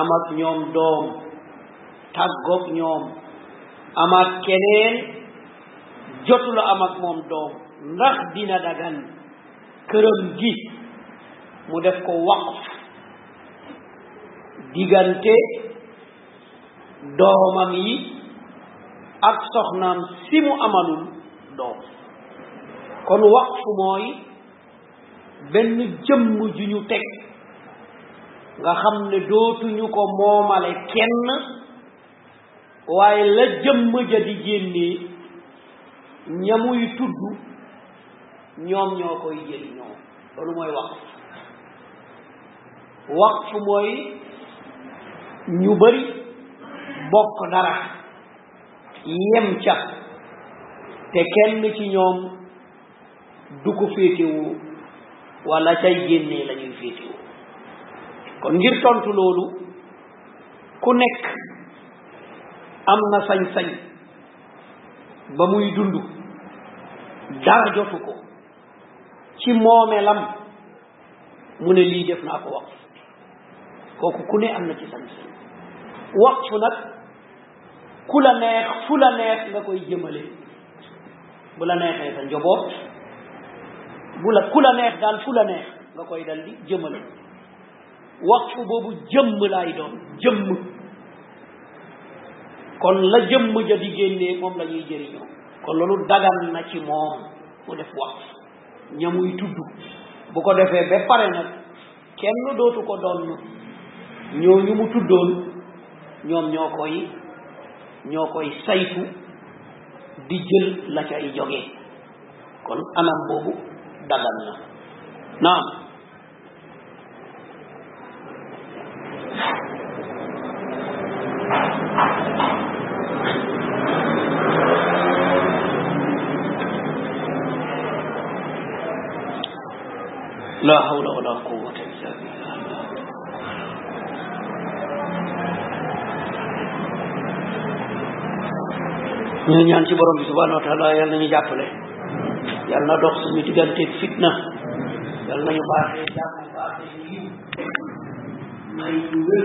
am ak ñoom doom tàggoog ñoom am ak keneen jotula am ak moom doom ndax dina dagan këram gi mu def ko waqf diggante doomam yi ak soxnaam si mu amalul doom kon waqf mooy benn jëmm ju ñu teg nga xam ne dootuñu ko moomale kenn waaye la jëmm ja di génnee ñamuy tudd ñoom ñoo koy jëriñoo loolu mooy waqf waqf mooy ñu bari bokk dara yem ca te kenn ci ñoom du ko féetewoo wala cay génnee la ñuy féetewoo kon ngir tontu loolu ku nekk am na sañ-sañ ba muy dund dara jotu ko ci moomeelam mu ne lii def naa ko waqf kooku ku ne am na ci sañ-sañ waqf nag ku la neex fu la neex nga koy jëmale bu la neexee sa njaboot bu la ku la neex daal fu la neex nga koy dal di jëmale waqfu boobu jëmm laay doon jëmm kon la jëmm ja di génnee moom la ñuy jëriñoo kon loolu dagan na ci moom mu def waqf ñamuy tudd bu ko defee ba pare nag kenn dootu ko doon ñooñu mu tuddoon ñoom ñoo koy ñoo koy saytu di jël la cay jógee kon anam boobu dagal na naam la hawla wala quwwata illa billah ñu ngi ñaan ci borom bi subhanahu wa taala yàlla nañu jàppale yàlla na dox suñu digganteeg fitna yàlla nañu baaxee jàmm baaxee yiw may wér